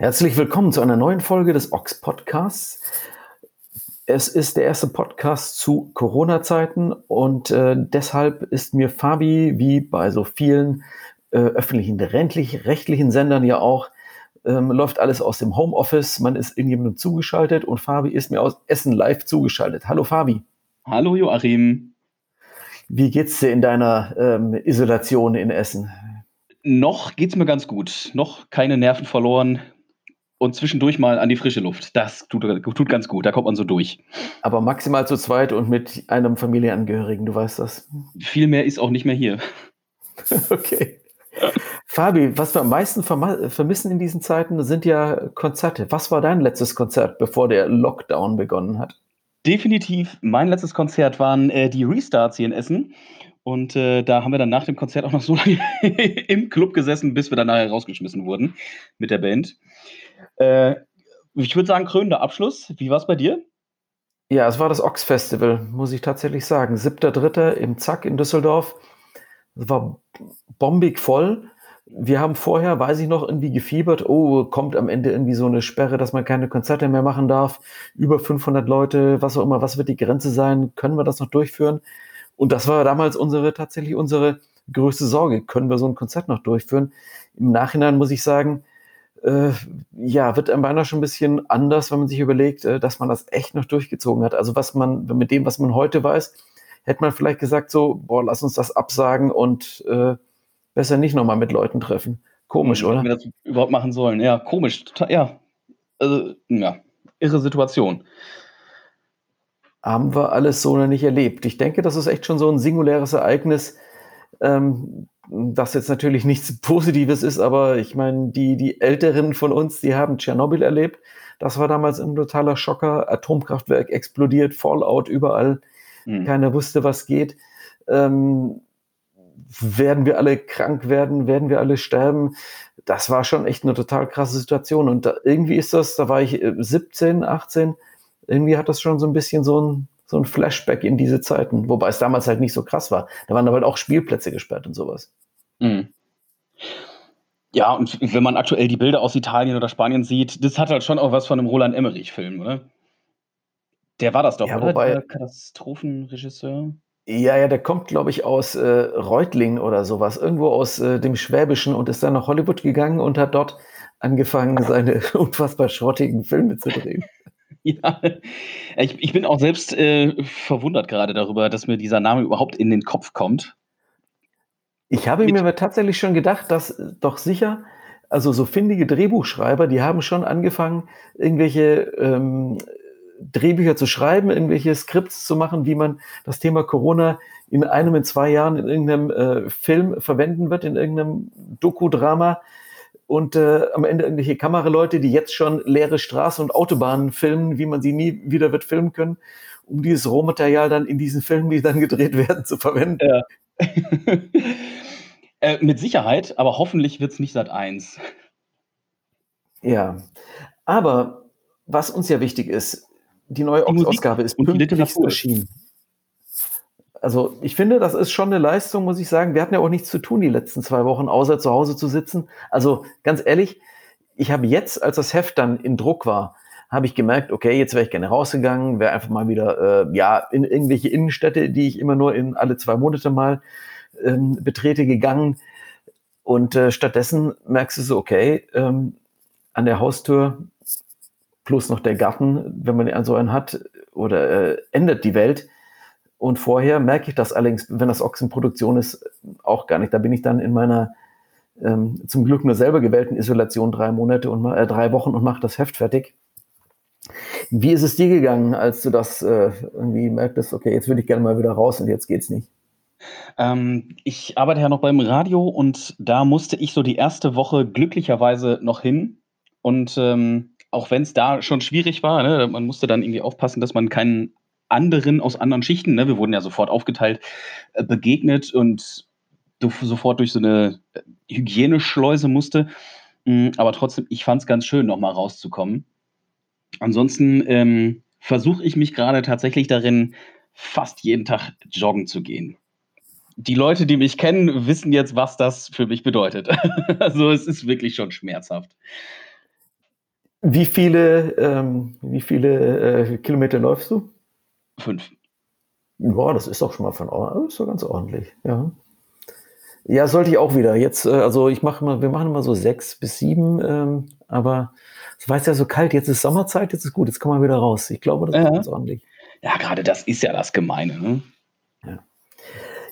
Herzlich willkommen zu einer neuen Folge des Ox Podcasts. Es ist der erste Podcast zu Corona-Zeiten und äh, deshalb ist mir Fabi, wie bei so vielen äh, öffentlichen, rechtlichen Sendern ja auch, ähm, läuft alles aus dem Homeoffice. Man ist irgendjemandem zugeschaltet und Fabi ist mir aus Essen live zugeschaltet. Hallo Fabi. Hallo Joachim. Wie geht's dir in deiner ähm, Isolation in Essen? Noch geht's mir ganz gut. Noch keine Nerven verloren und zwischendurch mal an die frische Luft. Das tut, tut ganz gut, da kommt man so durch. Aber maximal zu zweit und mit einem Familienangehörigen, du weißt das. Viel mehr ist auch nicht mehr hier. okay. Fabi, was wir am meisten vermissen in diesen Zeiten sind ja Konzerte. Was war dein letztes Konzert, bevor der Lockdown begonnen hat? Definitiv. Mein letztes Konzert waren äh, die Restarts hier in Essen. Und äh, da haben wir dann nach dem Konzert auch noch so lange im Club gesessen, bis wir dann nachher rausgeschmissen wurden mit der Band. Äh, ich würde sagen, krönender Abschluss. Wie war es bei dir? Ja, es war das Ox Festival, muss ich tatsächlich sagen. 7.3. im Zack in Düsseldorf. Es war bombig voll. Wir haben vorher, weiß ich noch, irgendwie gefiebert, oh, kommt am Ende irgendwie so eine Sperre, dass man keine Konzerte mehr machen darf. Über 500 Leute, was auch immer, was wird die Grenze sein? Können wir das noch durchführen? Und das war damals unsere, tatsächlich unsere größte Sorge. Können wir so ein Konzert noch durchführen? Im Nachhinein muss ich sagen, äh, ja, wird einem beinahe schon ein bisschen anders, wenn man sich überlegt, äh, dass man das echt noch durchgezogen hat. Also was man, mit dem, was man heute weiß, hätte man vielleicht gesagt so, boah, lass uns das absagen und äh, besser nicht nochmal mit Leuten treffen. Komisch, oder? Wenn wir das überhaupt machen sollen. Ja, komisch. Total, ja. Also, ja, irre Situation. Haben wir alles so noch nicht erlebt. Ich denke, das ist echt schon so ein singuläres Ereignis, ähm, das jetzt natürlich nichts Positives ist, aber ich meine, die, die Älteren von uns, die haben Tschernobyl erlebt. Das war damals ein totaler Schocker. Atomkraftwerk explodiert, Fallout überall. Mhm. Keiner wusste, was geht. Ähm, werden wir alle krank werden? Werden wir alle sterben? Das war schon echt eine total krasse Situation. Und da, irgendwie ist das, da war ich 17, äh, 18, irgendwie hat das schon so ein bisschen so ein, so ein Flashback in diese Zeiten, wobei es damals halt nicht so krass war. Da waren aber halt auch Spielplätze gesperrt und sowas. Mhm. Ja, und wenn man aktuell die Bilder aus Italien oder Spanien sieht, das hat halt schon auch was von einem Roland Emmerich-Film, oder? Der war das doch, ja, oder? Wobei, der Katastrophenregisseur. Ja, ja, der kommt, glaube ich, aus äh, Reutlingen oder sowas, irgendwo aus äh, dem Schwäbischen und ist dann nach Hollywood gegangen und hat dort angefangen, seine unfassbar schrottigen Filme zu drehen. Ja, ich, ich bin auch selbst äh, verwundert gerade darüber, dass mir dieser Name überhaupt in den Kopf kommt. Ich habe mir aber tatsächlich schon gedacht, dass doch sicher, also so findige Drehbuchschreiber, die haben schon angefangen, irgendwelche ähm, Drehbücher zu schreiben, irgendwelche Skripts zu machen, wie man das Thema Corona in einem, in zwei Jahren in irgendeinem äh, Film verwenden wird, in irgendeinem Doku-Drama und äh, am Ende irgendwelche Kameraleute, die jetzt schon leere Straßen und Autobahnen filmen, wie man sie nie wieder wird filmen können, um dieses Rohmaterial dann in diesen Filmen, die dann gedreht werden, zu verwenden. Ja. äh, mit Sicherheit, aber hoffentlich wird es nicht seit eins. Ja, aber was uns ja wichtig ist, die neue Ausgabe ist pünktlich erschienen. Also ich finde, das ist schon eine Leistung, muss ich sagen. Wir hatten ja auch nichts zu tun die letzten zwei Wochen, außer zu Hause zu sitzen. Also ganz ehrlich, ich habe jetzt, als das Heft dann in Druck war, habe ich gemerkt, okay, jetzt wäre ich gerne rausgegangen, wäre einfach mal wieder äh, ja in irgendwelche Innenstädte, die ich immer nur in alle zwei Monate mal ähm, betrete, gegangen. Und äh, stattdessen merkst du so, okay, ähm, an der Haustür plus noch der Garten, wenn man so einen hat, oder äh, ändert die Welt. Und vorher merke ich das allerdings, wenn das Ochsenproduktion ist, auch gar nicht. Da bin ich dann in meiner ähm, zum Glück nur selber gewählten Isolation drei Monate und äh, drei Wochen und mache das Heft fertig. Wie ist es dir gegangen, als du das äh, irgendwie merktest, okay, jetzt würde ich gerne mal wieder raus und jetzt geht's nicht? Ähm, ich arbeite ja noch beim Radio und da musste ich so die erste Woche glücklicherweise noch hin. Und ähm, auch wenn es da schon schwierig war, ne, man musste dann irgendwie aufpassen, dass man keinen anderen aus anderen Schichten, ne, wir wurden ja sofort aufgeteilt, äh, begegnet und du sofort durch so eine äh, Hygieneschleuse musste. Mm, aber trotzdem, ich fand es ganz schön, noch mal rauszukommen. Ansonsten ähm, versuche ich mich gerade tatsächlich darin, fast jeden Tag joggen zu gehen. Die Leute, die mich kennen, wissen jetzt, was das für mich bedeutet. also es ist wirklich schon schmerzhaft. Wie viele, ähm, wie viele äh, Kilometer läufst du? Fünf. Boah, das ist doch schon mal von, ist doch ganz ordentlich, ja. Ja, sollte ich auch wieder. Jetzt, äh, also ich mache mal, wir machen immer so sechs bis sieben, ähm, aber es war ja so kalt, jetzt ist Sommerzeit, jetzt ist gut, jetzt kommen wir wieder raus. Ich glaube, das ist ganz ordentlich. Ja, gerade das ist ja das Gemeine, ne?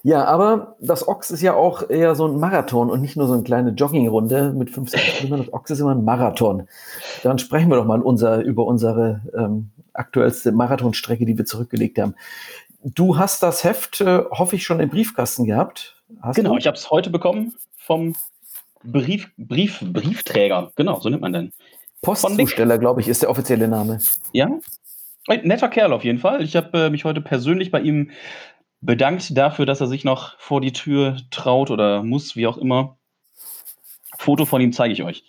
Ja. Aber das Ochs ist ja auch eher so ein Marathon und nicht nur so eine kleine Joggingrunde mit 15 Kilometern. Das Ochs ist immer ein Marathon. Dann sprechen wir doch mal unser, über unsere ähm, aktuellste Marathonstrecke, die wir zurückgelegt haben. Du hast das Heft, äh, hoffe ich, schon im Briefkasten gehabt. Hast genau, du? ich habe es heute bekommen vom Brief, Brief, Briefträger. Genau, so nennt man den. Postzusteller, glaube ich, ist der offizielle Name. Ja, ein netter Kerl auf jeden Fall. Ich habe äh, mich heute persönlich bei ihm bedankt dafür, dass er sich noch vor die Tür traut oder muss, wie auch immer. Foto von ihm zeige ich euch.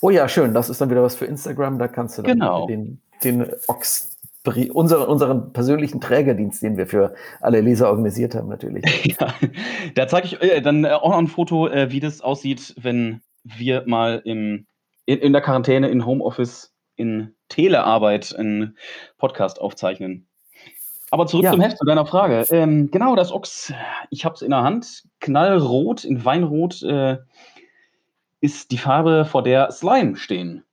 Oh ja, schön. Das ist dann wieder was für Instagram. Da kannst du dann genau. den, den Ochs, unseren, unseren persönlichen Trägerdienst, den wir für alle Leser organisiert haben, natürlich. ja, da zeige ich äh, dann auch noch ein Foto, äh, wie das aussieht, wenn wir mal im, in, in der Quarantäne, in Homeoffice, in Telearbeit einen Podcast aufzeichnen. Aber zurück ja. zum Heft zu deiner Frage. Ähm, genau, das Ochs, ich habe es in der Hand. Knallrot, in Weinrot äh, ist die Farbe, vor der Slime stehen.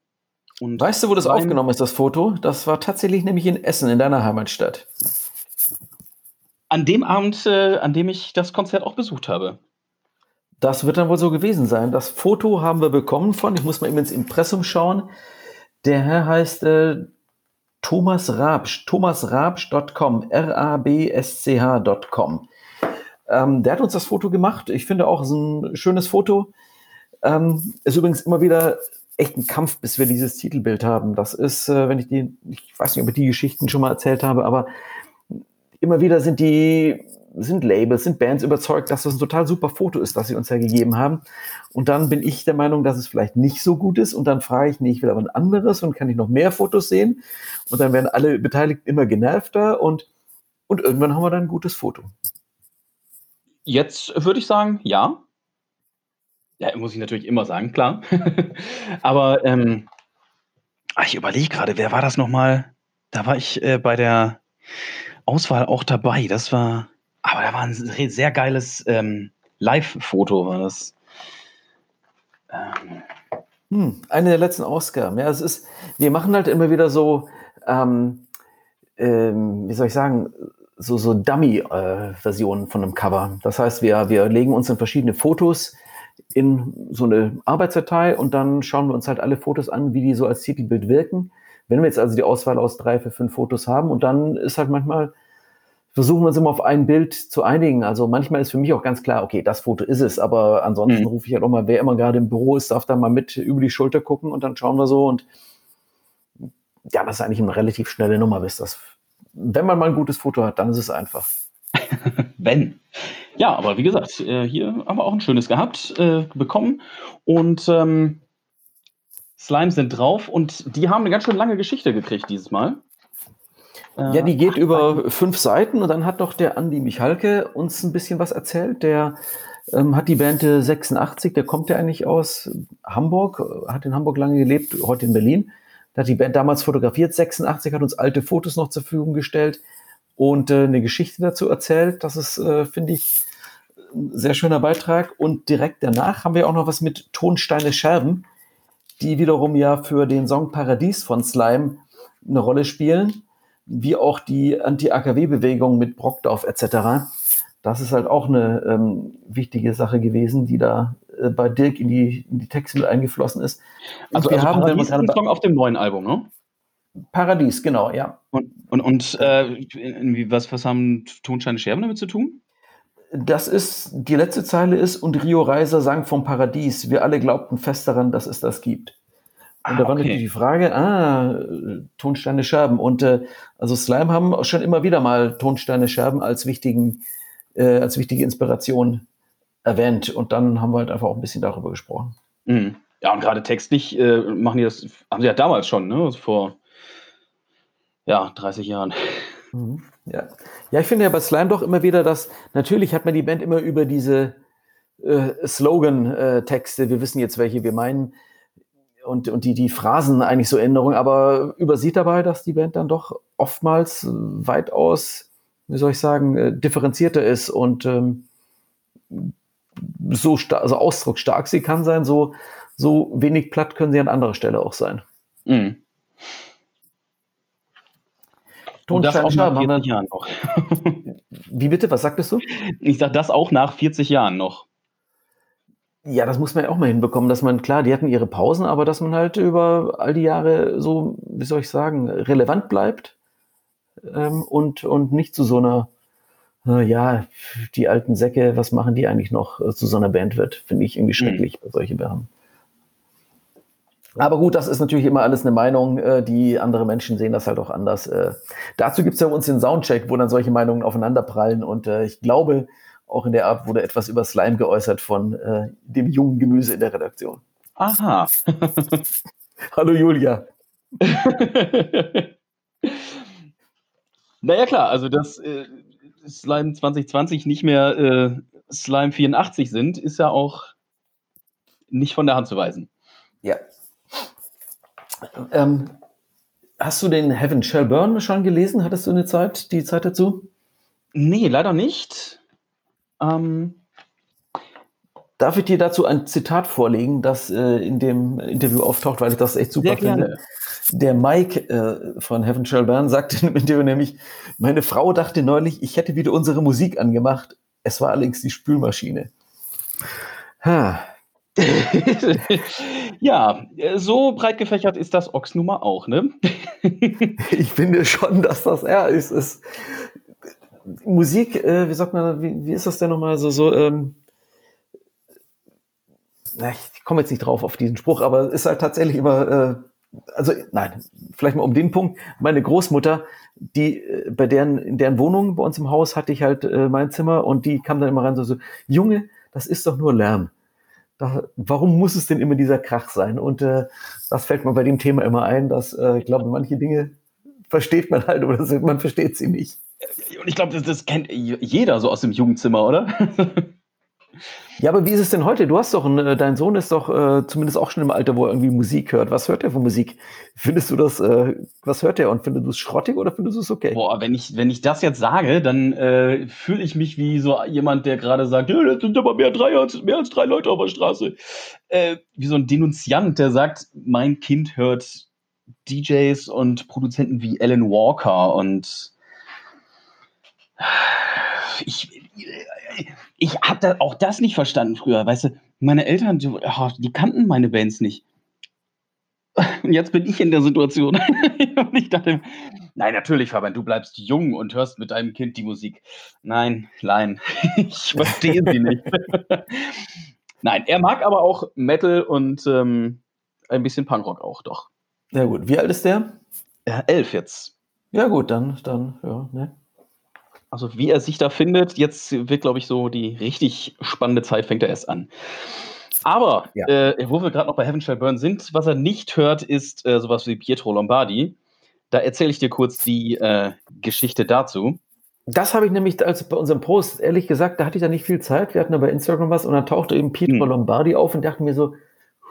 Und weißt du, wo das Slime aufgenommen ist, das Foto? Das war tatsächlich nämlich in Essen, in deiner Heimatstadt. An dem Abend, äh, an dem ich das Konzert auch besucht habe. Das wird dann wohl so gewesen sein. Das Foto haben wir bekommen von, ich muss mal eben ins Impressum schauen. Der Herr heißt äh, Thomas Rabsch, thomasrabsch.com, R-A-B-S-C-H.com. Ähm, der hat uns das Foto gemacht. Ich finde auch, es ist ein schönes Foto. Ähm, ist übrigens immer wieder echt ein Kampf, bis wir dieses Titelbild haben. Das ist, äh, wenn ich die, ich weiß nicht, ob ich die Geschichten schon mal erzählt habe, aber immer wieder sind die sind Labels, sind Bands überzeugt, dass das ein total super Foto ist, was sie uns ja gegeben haben. Und dann bin ich der Meinung, dass es vielleicht nicht so gut ist. Und dann frage ich, nee, ich will aber ein anderes und kann ich noch mehr Fotos sehen? Und dann werden alle Beteiligten immer genervter und, und irgendwann haben wir dann ein gutes Foto. Jetzt würde ich sagen, ja. Ja, muss ich natürlich immer sagen, klar. aber ähm, ah, ich überlege gerade, wer war das nochmal? Da war ich äh, bei der Auswahl auch dabei. Das war, aber da war ein sehr geiles ähm, Live-Foto, war das. Ähm. Hm, eine der letzten Ausgaben. Ja, es ist, wir machen halt immer wieder so, ähm, ähm, wie soll ich sagen, so, so Dummy-Versionen äh, von einem Cover. Das heißt, wir, wir legen uns in verschiedene Fotos in so eine Arbeitsdatei und dann schauen wir uns halt alle Fotos an, wie die so als Titelbild wirken. Wenn wir jetzt also die Auswahl aus drei, für fünf Fotos haben und dann ist halt manchmal versuchen wir uns immer auf ein Bild zu einigen. Also manchmal ist für mich auch ganz klar, okay, das Foto ist es, aber ansonsten mhm. rufe ich halt auch mal, wer immer gerade im Büro ist, darf da mal mit über die Schulter gucken und dann schauen wir so und ja, das ist eigentlich eine relativ schnelle Nummer, bis das, wenn man mal ein gutes Foto hat, dann ist es einfach. wenn. Ja, aber wie gesagt, äh, hier haben wir auch ein schönes gehabt, äh, bekommen und ähm, Slimes sind drauf und die haben eine ganz schön lange Geschichte gekriegt dieses Mal. Ja, die geht über fünf Seiten und dann hat doch der Andi Michalke uns ein bisschen was erzählt. Der ähm, hat die Band 86, der kommt ja eigentlich aus Hamburg, hat in Hamburg lange gelebt, heute in Berlin. Der hat die Band damals fotografiert, 86, hat uns alte Fotos noch zur Verfügung gestellt und äh, eine Geschichte dazu erzählt. Das ist, äh, finde ich, ein sehr schöner Beitrag. Und direkt danach haben wir auch noch was mit Tonsteine Scherben, die wiederum ja für den Song Paradies von Slime eine Rolle spielen wie auch die Anti-AKW-Bewegung mit Brockdorf etc. Das ist halt auch eine ähm, wichtige Sache gewesen, die da äh, bei Dirk in die, in die Texte mit eingeflossen ist. Und also, wir also haben Paradies ist Song auf dem neuen Album, ne? Paradies, genau, ja. Und, und, und äh, was, was haben Tonsteine Scherben damit zu tun? Das ist, die letzte Zeile ist, und Rio Reiser sang vom Paradies. Wir alle glaubten fest daran, dass es das gibt. Und ah, da war okay. natürlich die Frage, ah, Tonsteine Scherben. Und äh, also Slime haben schon immer wieder mal Tonsteine Scherben als wichtigen, äh, als wichtige Inspiration erwähnt. Und dann haben wir halt einfach auch ein bisschen darüber gesprochen. Mhm. Ja, und gerade textlich äh, machen die das, haben sie ja damals schon, ne? Also vor ja, 30 Jahren. Mhm. Ja. ja, ich finde ja bei Slime doch immer wieder, dass natürlich hat man die Band immer über diese äh, Slogan-Texte, äh, wir wissen jetzt, welche wir meinen, und, und die, die Phrasen eigentlich so Änderungen, aber übersieht dabei, dass die Band dann doch oftmals weitaus, wie soll ich sagen, äh, differenzierter ist und ähm, so also ausdrucksstark sie kann sein, so, so wenig platt können sie an anderer Stelle auch sein. Mhm. das auch nach 40 Jahren noch. Wie bitte? Was sagtest du? Ich sage das auch nach 40 Jahren noch. Ja, das muss man ja auch mal hinbekommen, dass man, klar, die hatten ihre Pausen, aber dass man halt über all die Jahre so, wie soll ich sagen, relevant bleibt ähm, und, und nicht zu so einer, äh, ja, die alten Säcke, was machen die eigentlich noch, äh, zu so einer Band wird, finde ich irgendwie mhm. schrecklich mhm. bei solchen Bands. Aber gut, das ist natürlich immer alles eine Meinung, äh, die andere Menschen sehen das halt auch anders. Äh, dazu gibt es ja uns den Soundcheck, wo dann solche Meinungen aufeinanderprallen und äh, ich glaube, auch in der Art wurde etwas über Slime geäußert von äh, dem jungen Gemüse in der Redaktion. Aha. Hallo Julia. naja klar, also dass äh, Slime 2020 nicht mehr äh, Slime 84 sind, ist ja auch nicht von der Hand zu weisen. Ja. Ähm, hast du den Heaven Shall Burn schon gelesen? Hattest du eine Zeit, die Zeit dazu? Nee, leider nicht. Ähm, Darf ich dir dazu ein Zitat vorlegen, das äh, in dem Interview auftaucht, weil ich das echt super finde? Der Mike äh, von Heaven Shall Burn sagte im Interview nämlich, meine Frau dachte neulich, ich hätte wieder unsere Musik angemacht. Es war allerdings die Spülmaschine. Ha. ja, so breit gefächert ist das Ochs nun mal auch, ne? ich finde schon, dass das er ist. ist Musik, äh, wie sagt man, wie, wie ist das denn nochmal so, so, ähm, na, ich komme jetzt nicht drauf auf diesen Spruch, aber es ist halt tatsächlich immer, äh, also nein, vielleicht mal um den Punkt. Meine Großmutter, die äh, bei deren in deren Wohnung bei uns im Haus hatte ich halt äh, mein Zimmer und die kam dann immer rein so, so Junge, das ist doch nur Lärm. Da, warum muss es denn immer dieser Krach sein? Und äh, das fällt mir bei dem Thema immer ein, dass äh, ich glaube, manche Dinge versteht man halt oder man versteht sie nicht. Und ich glaube, das, das, kennt jeder so aus dem Jugendzimmer, oder? ja, aber wie ist es denn heute? Du hast doch, einen, äh, dein Sohn ist doch äh, zumindest auch schon im Alter, wo er irgendwie Musik hört. Was hört er von Musik? Findest du das, äh, was hört er und findest du es schrottig oder findest du es okay? Boah, wenn ich, wenn ich das jetzt sage, dann äh, fühle ich mich wie so jemand, der gerade sagt, ja, das sind aber mehr, drei, als, mehr als drei Leute auf der Straße. Äh, wie so ein Denunziant, der sagt, mein Kind hört DJs und Produzenten wie Alan Walker und ich, ich habe da auch das nicht verstanden früher. Weißt du, meine Eltern, die, oh, die kannten meine Bands nicht. Und jetzt bin ich in der Situation. und ich dachte, nein, natürlich, Fabian, du bleibst jung und hörst mit deinem Kind die Musik. Nein, nein, ich verstehe sie nicht. nein, er mag aber auch Metal und ähm, ein bisschen Punkrock auch, doch. Ja, gut. Wie alt ist der? Ja, elf jetzt. Ja, gut, dann, dann, ja, ne? Also wie er sich da findet, jetzt wird, glaube ich, so die richtig spannende Zeit fängt er erst an. Aber ja. äh, wo wir gerade noch bei Heaven Shall Burn sind, was er nicht hört, ist äh, sowas wie Pietro Lombardi. Da erzähle ich dir kurz die äh, Geschichte dazu. Das habe ich nämlich, als bei unserem Post, ehrlich gesagt, da hatte ich da nicht viel Zeit. Wir hatten aber Instagram was und dann tauchte eben Pietro hm. Lombardi auf und dachte mir so,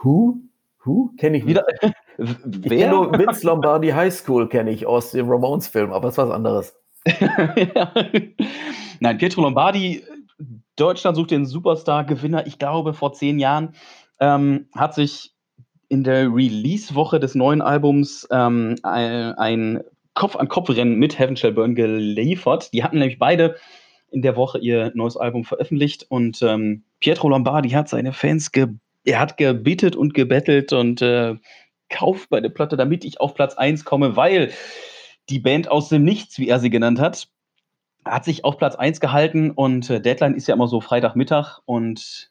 who? Who? Kenne ich wieder. Wer? Ich Vince Lombardi High School, kenne ich aus dem Ramones-Film, aber es ist was anderes. Nein, Pietro Lombardi, Deutschland sucht den Superstar-Gewinner, ich glaube, vor zehn Jahren, ähm, hat sich in der Release-Woche des neuen Albums ähm, ein Kopf-an-Kopf-Rennen mit Heaven Shall Burn geliefert. Die hatten nämlich beide in der Woche ihr neues Album veröffentlicht und ähm, Pietro Lombardi hat seine Fans ge er hat gebittet und gebettelt und äh, kauft meine Platte, damit ich auf Platz 1 komme, weil die Band aus dem Nichts, wie er sie genannt hat, hat sich auf Platz 1 gehalten und äh, Deadline ist ja immer so Freitagmittag und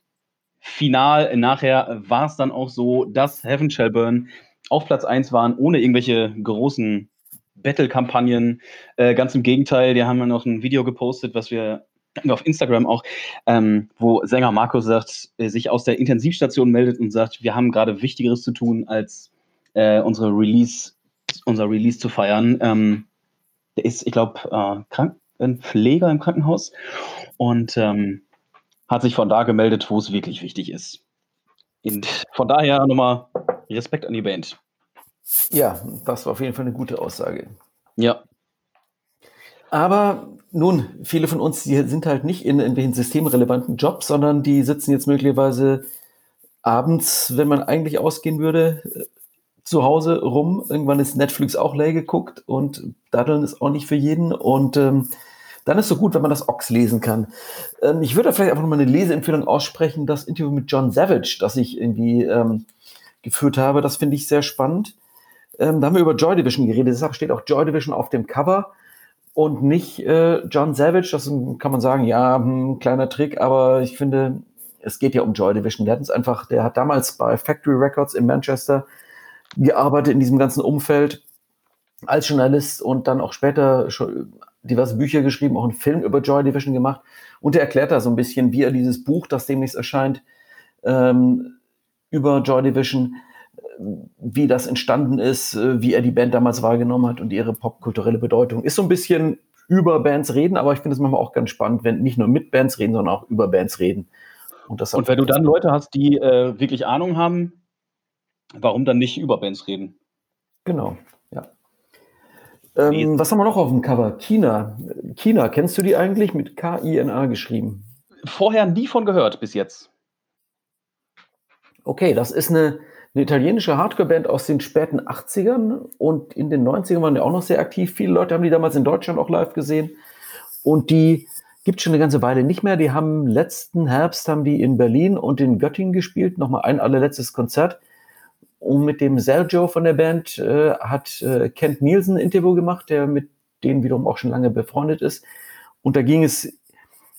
final nachher war es dann auch so, dass Heaven Shall Burn auf Platz 1 waren, ohne irgendwelche großen Battle-Kampagnen. Äh, ganz im Gegenteil, die haben ja noch ein Video gepostet, was wir auf Instagram auch, ähm, wo Sänger Markus sagt, äh, sich aus der Intensivstation meldet und sagt, wir haben gerade Wichtigeres zu tun, als äh, unsere Release, unser Release zu feiern. Ähm, der ist, ich glaube, äh, krank, ein Pfleger im Krankenhaus und ähm, hat sich von da gemeldet, wo es wirklich wichtig ist. Und von daher nochmal Respekt an die Band. Ja, das war auf jeden Fall eine gute Aussage. Ja. Aber nun, viele von uns, die sind halt nicht in irgendwelchen systemrelevanten Jobs, sondern die sitzen jetzt möglicherweise abends, wenn man eigentlich ausgehen würde, zu Hause rum. Irgendwann ist Netflix auch leer geguckt und Daddeln ist auch nicht für jeden. Und ähm, dann ist es so gut, wenn man das Ox lesen kann. Ähm, ich würde vielleicht einfach mal eine Leseempfehlung aussprechen, das Interview mit John Savage, das ich irgendwie ähm, geführt habe. Das finde ich sehr spannend. Ähm, da haben wir über Joy Division geredet. Deshalb steht auch Joy Division auf dem Cover und nicht äh, John Savage. Das kann man sagen, ja, hm, kleiner Trick, aber ich finde, es geht ja um Joy Division. Der hat uns einfach, der hat damals bei Factory Records in Manchester gearbeitet in diesem ganzen Umfeld als Journalist und dann auch später schon diverse Bücher geschrieben, auch einen Film über Joy Division gemacht. Und er erklärt da so ein bisschen, wie er dieses Buch, das demnächst erscheint, ähm, über Joy Division, wie das entstanden ist, äh, wie er die Band damals wahrgenommen hat und ihre popkulturelle Bedeutung. Ist so ein bisschen über Bands reden, aber ich finde es manchmal auch ganz spannend, wenn nicht nur mit Bands reden, sondern auch über Bands reden. Und, und wenn du dann Leute hast, die äh, wirklich Ahnung haben, warum dann nicht über Bands reden? Genau, ja. Ähm, was haben wir noch auf dem Cover? China. China, kennst du die eigentlich mit K-I-N-A geschrieben? Vorher nie von gehört bis jetzt. Okay, das ist eine, eine italienische Hardcore-Band aus den späten 80ern und in den 90ern waren die auch noch sehr aktiv. Viele Leute haben die damals in Deutschland auch live gesehen und die gibt schon eine ganze Weile nicht mehr. Die haben letzten Herbst haben die in Berlin und in Göttingen gespielt, nochmal ein allerletztes Konzert. Und mit dem Sergio von der Band äh, hat äh, Kent Nielsen ein Interview gemacht, der mit denen wiederum auch schon lange befreundet ist. Und da ging es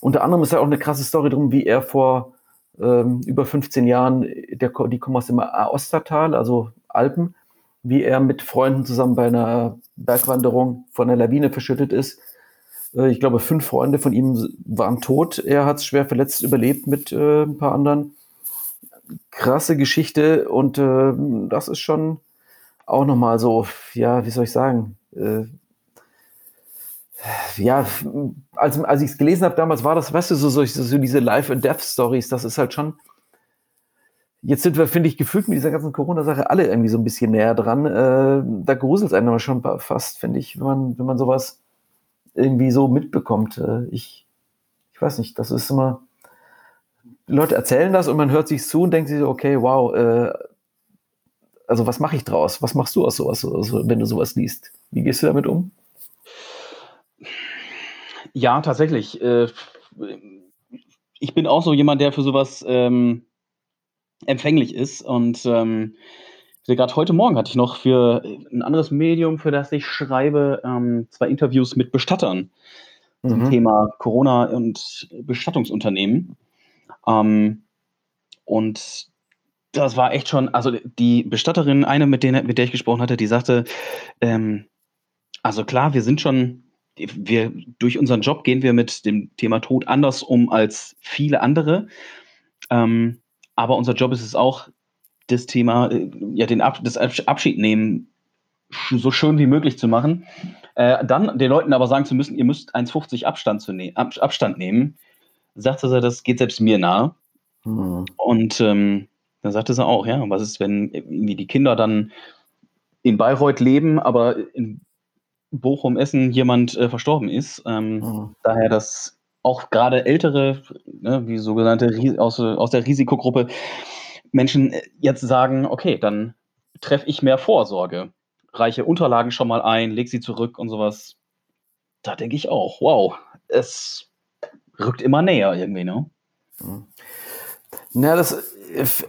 unter anderem ist ja auch eine krasse Story drum, wie er vor ähm, über 15 Jahren, der, die kommen aus dem Ostertal, also Alpen, wie er mit Freunden zusammen bei einer Bergwanderung von einer Lawine verschüttet ist. Äh, ich glaube, fünf Freunde von ihm waren tot. Er hat es schwer verletzt überlebt mit äh, ein paar anderen. Krasse Geschichte und äh, das ist schon auch nochmal so, ja, wie soll ich sagen, äh, ja, als, als ich es gelesen habe damals, war das, weißt du, so, so, so diese Life- and Death-Stories, das ist halt schon. Jetzt sind wir, finde ich, gefühlt mit dieser ganzen Corona-Sache alle irgendwie so ein bisschen näher dran. Äh, da gruselt es einem aber schon fast, finde ich, wenn man, wenn man sowas irgendwie so mitbekommt. Äh, ich, ich weiß nicht, das ist immer. Leute erzählen das und man hört sich zu und denkt sich so, okay, wow, äh, also was mache ich draus? Was machst du aus sowas, also, wenn du sowas liest? Wie gehst du damit um? Ja, tatsächlich. Äh, ich bin auch so jemand, der für sowas ähm, empfänglich ist. Und ähm, gerade heute Morgen hatte ich noch für ein anderes Medium, für das ich schreibe, ähm, zwei Interviews mit Bestattern mhm. zum Thema Corona und Bestattungsunternehmen. Ähm, und das war echt schon, also die Bestatterin, eine, mit, denen, mit der ich gesprochen hatte, die sagte, ähm, also klar, wir sind schon wir durch unseren Job gehen wir mit dem Thema Tod anders um als viele andere. Ähm, aber unser Job ist es auch, das Thema, äh, ja, den Ab das Abschied nehmen so schön wie möglich zu machen. Äh, dann den Leuten aber sagen zu müssen, ihr müsst 1,50 Abstand, ne Ab Abstand nehmen, sagte sie, das geht selbst mir nahe. Mhm. Und ähm, dann sagte sie auch, ja, was ist, wenn irgendwie die Kinder dann in Bayreuth leben, aber in Bochum, Essen jemand äh, verstorben ist. Ähm, mhm. Daher, dass auch gerade ältere, ne, wie sogenannte aus, aus der Risikogruppe, Menschen äh, jetzt sagen, okay, dann treffe ich mehr Vorsorge, reiche Unterlagen schon mal ein, leg sie zurück und sowas. Da denke ich auch, wow, es rückt immer näher irgendwie, ne? Mhm. Na, das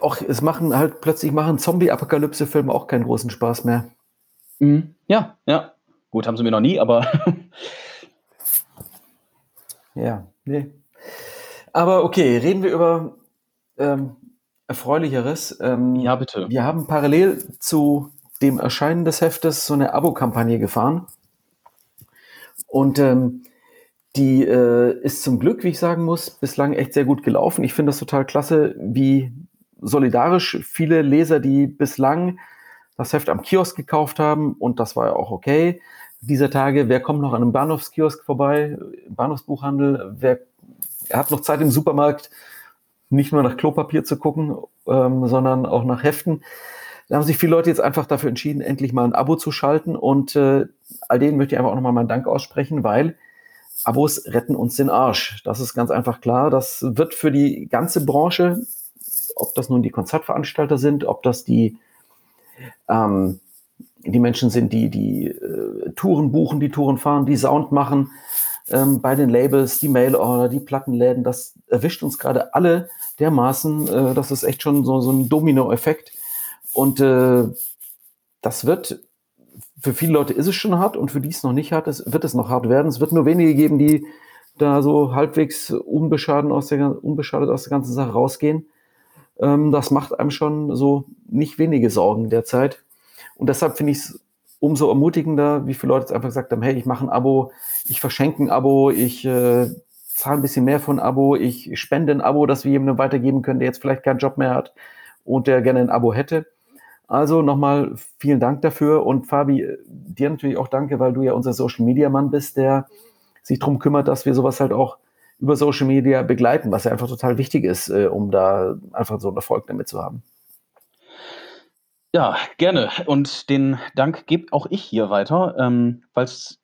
auch, es machen halt plötzlich machen Zombie-Apokalypse-Filme auch keinen großen Spaß mehr. Mhm. Ja, ja. Gut, haben sie mir noch nie, aber. Ja, nee. Aber okay, reden wir über ähm, Erfreulicheres. Ähm, ja, bitte. Wir haben parallel zu dem Erscheinen des Heftes so eine Abo-Kampagne gefahren. Und ähm, die äh, ist zum Glück, wie ich sagen muss, bislang echt sehr gut gelaufen. Ich finde das total klasse, wie solidarisch viele Leser, die bislang das Heft am Kiosk gekauft haben, und das war ja auch okay, dieser Tage, wer kommt noch an einem Bahnhofskiosk vorbei, Bahnhofsbuchhandel, wer hat noch Zeit im Supermarkt, nicht nur nach Klopapier zu gucken, ähm, sondern auch nach Heften. Da haben sich viele Leute jetzt einfach dafür entschieden, endlich mal ein Abo zu schalten. Und äh, all denen möchte ich einfach auch nochmal meinen Dank aussprechen, weil Abos retten uns den Arsch. Das ist ganz einfach klar. Das wird für die ganze Branche, ob das nun die Konzertveranstalter sind, ob das die, ähm, die Menschen sind, die die äh, Touren buchen, die Touren fahren, die Sound machen, ähm, bei den Labels, die Mailorder, die Plattenläden, das erwischt uns gerade alle dermaßen. Äh, das ist echt schon so, so ein Domino-Effekt. Und äh, das wird, für viele Leute ist es schon hart und für die es noch nicht hart ist, wird es noch hart werden. Es wird nur wenige geben, die da so halbwegs unbeschadet aus der, unbeschadet aus der ganzen Sache rausgehen. Ähm, das macht einem schon so nicht wenige Sorgen derzeit. Und deshalb finde ich es umso ermutigender, wie viele Leute jetzt einfach gesagt haben, hey, ich mache ein Abo, ich verschenke ein Abo, ich äh, zahle ein bisschen mehr von Abo, ich spende ein Abo, das wir jemandem weitergeben können, der jetzt vielleicht keinen Job mehr hat und der gerne ein Abo hätte. Also nochmal vielen Dank dafür und Fabi, dir natürlich auch danke, weil du ja unser Social Media Mann bist, der sich darum kümmert, dass wir sowas halt auch über Social Media begleiten, was ja einfach total wichtig ist, äh, um da einfach so einen Erfolg damit zu haben. Ja, gerne. Und den Dank gebe auch ich hier weiter, ähm, weil es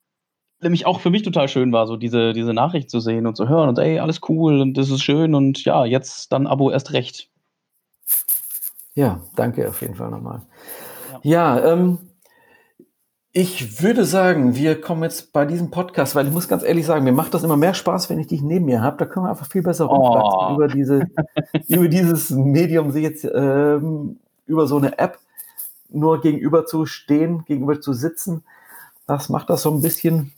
nämlich auch für mich total schön war, so diese, diese Nachricht zu sehen und zu hören und ey, alles cool und das ist schön und ja, jetzt dann Abo erst recht. Ja, danke auf jeden Fall nochmal. Ja, ja ähm, ich würde sagen, wir kommen jetzt bei diesem Podcast, weil ich muss ganz ehrlich sagen, mir macht das immer mehr Spaß, wenn ich dich neben mir habe. Da können wir einfach viel besser oh. über diese, über dieses Medium, sich jetzt ähm, über so eine App nur gegenüber zu stehen, gegenüber zu sitzen, das macht das so ein bisschen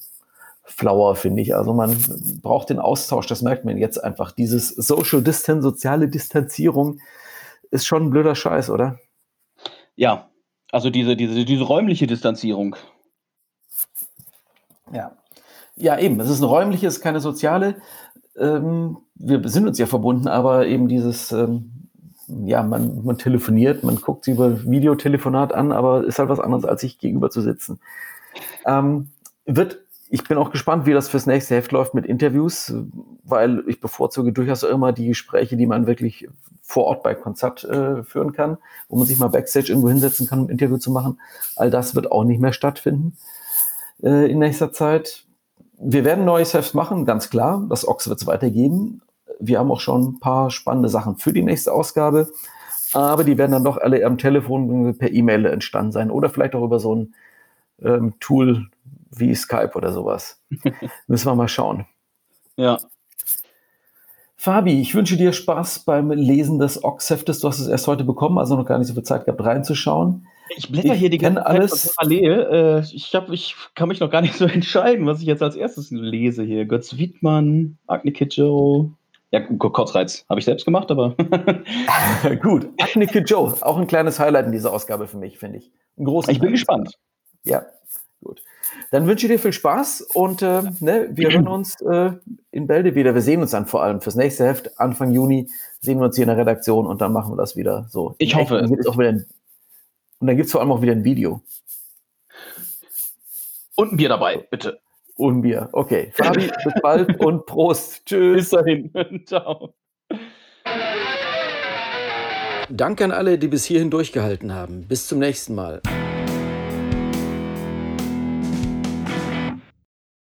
flauer, finde ich. Also man braucht den Austausch, das merkt man jetzt einfach. Dieses Social Distance, soziale Distanzierung ist schon ein blöder Scheiß, oder? Ja, also diese, diese, diese räumliche Distanzierung. Ja. Ja, eben. Es ist eine räumliche, es ist keine soziale. Ähm, wir sind uns ja verbunden, aber eben dieses ähm, ja, man, man telefoniert, man guckt sich über Videotelefonat an, aber ist halt was anderes, als sich gegenüber zu sitzen. Ähm, wird, ich bin auch gespannt, wie das fürs nächste Heft läuft mit Interviews, weil ich bevorzuge durchaus immer die Gespräche, die man wirklich vor Ort bei Konzert äh, führen kann, wo man sich mal Backstage irgendwo hinsetzen kann, um ein Interview zu machen. All das wird auch nicht mehr stattfinden äh, in nächster Zeit. Wir werden neues Heft machen, ganz klar. Das Ox wird es weitergeben wir haben auch schon ein paar spannende Sachen für die nächste Ausgabe, aber die werden dann doch alle am Telefon per E-Mail entstanden sein oder vielleicht auch über so ein ähm, Tool wie Skype oder sowas. Müssen wir mal schauen. Ja. Fabi, ich wünsche dir Spaß beim Lesen des Ox-Heftes. Du hast es erst heute bekommen, also noch gar nicht so viel Zeit gehabt reinzuschauen. Ich blätter hier die ganze alles. parallel. Äh, ich, hab, ich kann mich noch gar nicht so entscheiden, was ich jetzt als erstes lese hier. Götz Wiedmann, Agne Kidjo, ja, Kotzreiz habe ich selbst gemacht, aber. Gut. Achnike Joe, auch ein kleines Highlight in dieser Ausgabe für mich, finde ich. Ein großes ich bin Highlight. gespannt. Ja, gut. Dann wünsche ich dir viel Spaß und äh, ne, wir hören uns äh, in Bälde wieder. Wir sehen uns dann vor allem fürs nächste Heft. Anfang Juni sehen wir uns hier in der Redaktion und dann machen wir das wieder so. Ich hoffe. Dann gibt's auch wieder ein, und dann gibt es vor allem auch wieder ein Video. Und ein Bier dabei, bitte. Und Bier. Okay. Fabi, bis bald und Prost. Tschüss. Bis dahin. Ciao. Danke an alle, die bis hierhin durchgehalten haben. Bis zum nächsten Mal.